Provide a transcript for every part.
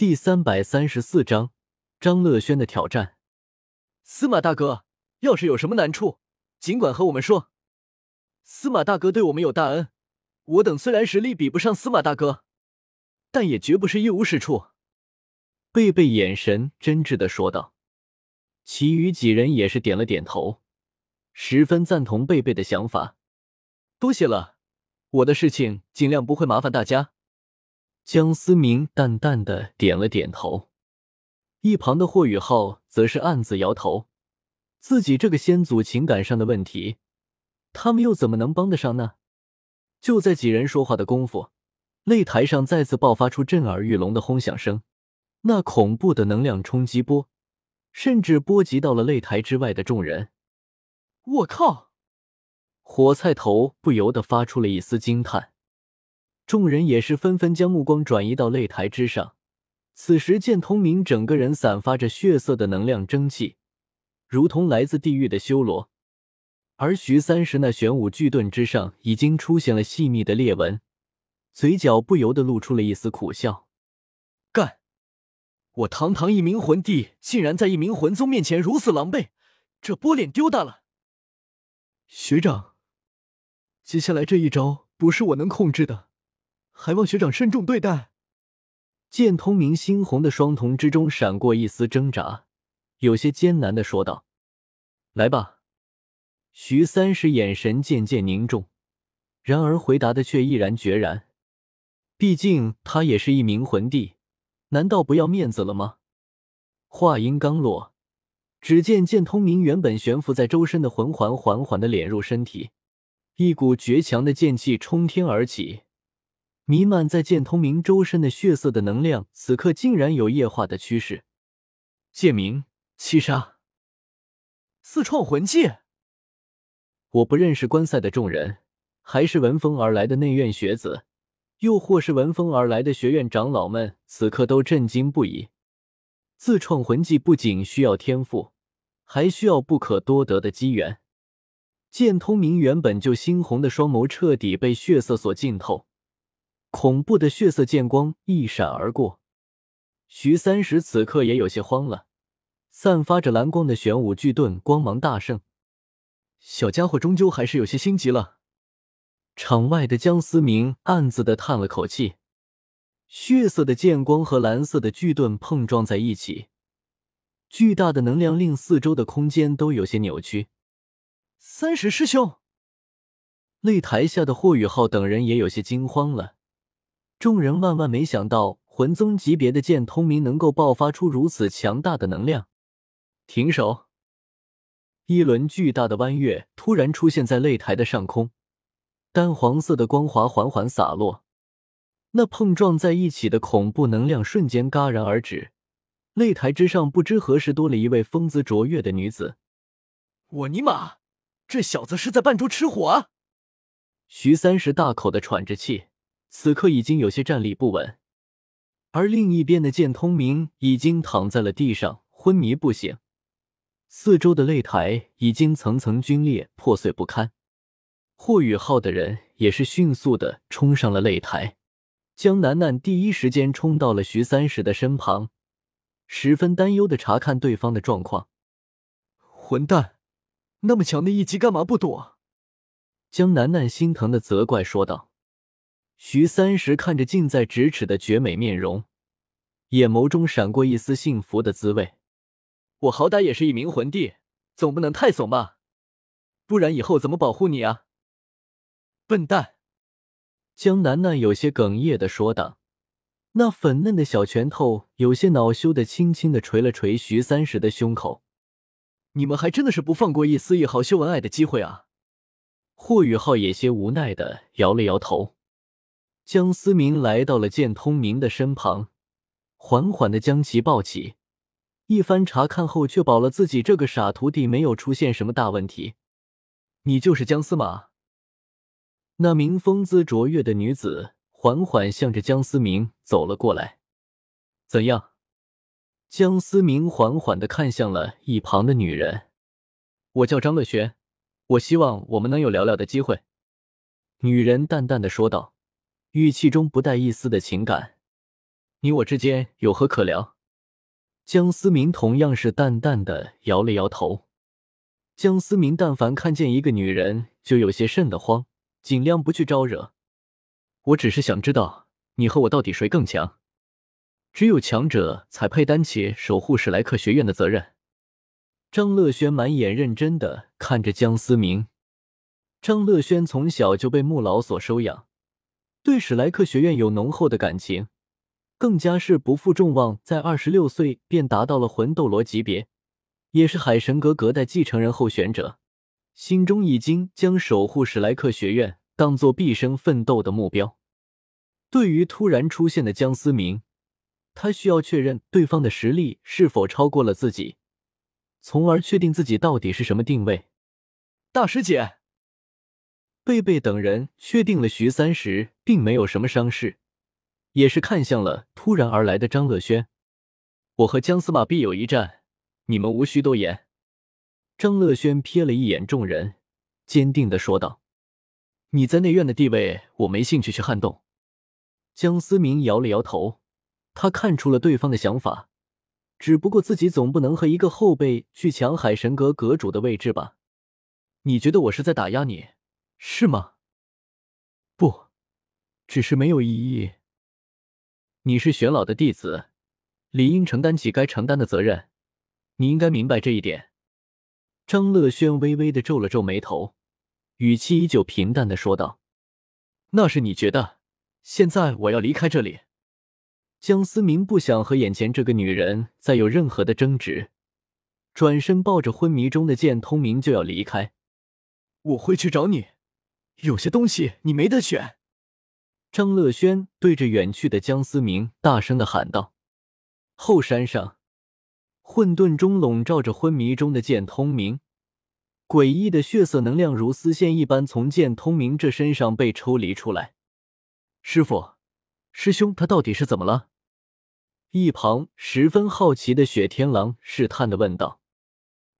第三百三十四章张乐轩的挑战。司马大哥，要是有什么难处，尽管和我们说。司马大哥对我们有大恩，我等虽然实力比不上司马大哥，但也绝不是一无是处。贝贝眼神真挚的说道。其余几人也是点了点头，十分赞同贝贝的想法。多谢了，我的事情尽量不会麻烦大家。江思明淡淡的点了点头，一旁的霍雨浩则是暗自摇头，自己这个先祖情感上的问题，他们又怎么能帮得上呢？就在几人说话的功夫，擂台上再次爆发出震耳欲聋的轰响声，那恐怖的能量冲击波，甚至波及到了擂台之外的众人。我靠！火菜头不由得发出了一丝惊叹。众人也是纷纷将目光转移到擂台之上。此时，见通明整个人散发着血色的能量蒸汽，如同来自地狱的修罗。而徐三石那玄武巨盾之上已经出现了细密的裂纹，嘴角不由得露出了一丝苦笑。干！我堂堂一名魂帝，竟然在一名魂宗面前如此狼狈，这波脸丢大了。学长，接下来这一招不是我能控制的。还望学长慎重对待。剑通明猩红的双瞳之中闪过一丝挣扎，有些艰难的说道：“来吧。”徐三石眼神渐渐凝重，然而回答的却毅然决然。毕竟他也是一名魂帝，难道不要面子了吗？话音刚落，只见剑通明原本悬浮在周身的魂环缓缓的敛入身体，一股绝强的剑气冲天而起。弥漫在剑通明周身的血色的能量，此刻竟然有液化的趋势。剑名七杀，四创魂技。我不认识观赛的众人，还是闻风而来的内院学子，又或是闻风而来的学院长老们，此刻都震惊不已。自创魂技不仅需要天赋，还需要不可多得的机缘。剑通明原本就猩红的双眸彻底被血色所浸透。恐怖的血色剑光一闪而过，徐三石此刻也有些慌了。散发着蓝光的玄武巨盾光芒大盛，小家伙终究还是有些心急了。场外的江思明暗自的叹了口气。血色的剑光和蓝色的巨盾碰撞在一起，巨大的能量令四周的空间都有些扭曲。三石师兄，擂台下的霍雨浩等人也有些惊慌了。众人万万没想到，魂宗级别的剑通明能够爆发出如此强大的能量。停手！一轮巨大的弯月突然出现在擂台的上空，淡黄色的光华缓缓洒落，那碰撞在一起的恐怖能量瞬间戛然而止。擂台之上，不知何时多了一位风姿卓越的女子。我尼玛，这小子是在扮猪吃虎啊！徐三石大口的喘着气。此刻已经有些站立不稳，而另一边的剑通明已经躺在了地上，昏迷不醒。四周的擂台已经层层龟裂，破碎不堪。霍雨浩的人也是迅速的冲上了擂台，江楠楠第一时间冲到了徐三石的身旁，十分担忧的查看对方的状况。混蛋，那么强的一击干嘛不躲？江楠楠心疼的责怪说道。徐三石看着近在咫尺的绝美面容，眼眸中闪过一丝幸福的滋味。我好歹也是一名魂帝，总不能太怂吧？不然以后怎么保护你啊？笨蛋！江楠楠有些哽咽的说道，那粉嫩的小拳头有些恼羞的轻轻的捶了捶徐三石的胸口。你们还真的是不放过一丝一毫秀恩爱的机会啊！霍雨浩也些无奈的摇了摇头。江思明来到了剑通明的身旁，缓缓的将其抱起。一番查看后，确保了自己这个傻徒弟没有出现什么大问题。你就是江司马？那名风姿卓越的女子缓缓向着江思明走了过来。怎样？江思明缓缓的看向了一旁的女人。我叫张乐轩，我希望我们能有聊聊的机会。女人淡淡的说道。语气中不带一丝的情感。你我之间有何可聊？江思明同样是淡淡的摇了摇头。江思明但凡看见一个女人，就有些瘆得慌，尽量不去招惹。我只是想知道，你和我到底谁更强？只有强者才配担起守护史莱克学院的责任。张乐轩满眼认真的看着江思明。张乐轩从小就被穆老所收养，对史莱克学院有浓厚的感情，更加是不负众望，在二十六岁便达到了魂斗罗级别。也是海神阁隔代继承人候选者，心中已经将守护史莱克学院当做毕生奋斗的目标。对于突然出现的江思明，他需要确认对方的实力是否超过了自己，从而确定自己到底是什么定位。大师姐，贝贝等人确定了徐三石并没有什么伤势，也是看向了突然而来的张乐轩。我和江司马必有一战。你们无需多言。张乐轩瞥了一眼众人，坚定的说道：“你在内院的地位，我没兴趣去撼动。”江思明摇了摇头，他看出了对方的想法，只不过自己总不能和一个后辈去抢海神阁阁主的位置吧？你觉得我是在打压你，是吗？不，只是没有意义。你是玄老的弟子，理应承担起该承担的责任。你应该明白这一点。张乐轩微微的皱了皱眉头，语气依旧平淡的说道：“那是你觉得。现在我要离开这里。”江思明不想和眼前这个女人再有任何的争执，转身抱着昏迷中的剑通明就要离开。我会去找你，有些东西你没得选。张乐轩对着远去的江思明大声的喊道：“后山上。”混沌中笼罩着昏迷中的剑通明，诡异的血色能量如丝线一般从剑通明这身上被抽离出来。师傅，师兄，他到底是怎么了？一旁十分好奇的雪天狼试探的问道：“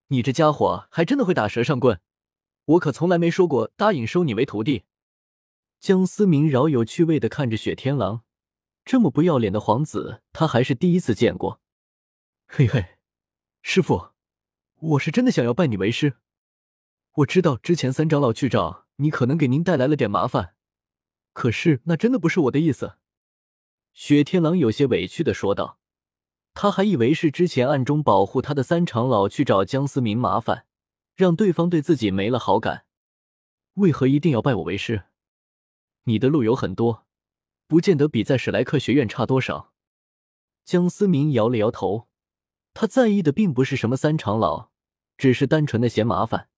你这家伙还真的会打蛇上棍，我可从来没说过答应收你为徒弟。”江思明饶有趣味的看着雪天狼，这么不要脸的皇子，他还是第一次见过。嘿嘿。师傅，我是真的想要拜你为师。我知道之前三长老去找你，可能给您带来了点麻烦，可是那真的不是我的意思。雪天狼有些委屈的说道，他还以为是之前暗中保护他的三长老去找江思明麻烦，让对方对自己没了好感。为何一定要拜我为师？你的路有很多，不见得比在史莱克学院差多少。江思明摇了摇头。他在意的并不是什么三长老，只是单纯的嫌麻烦。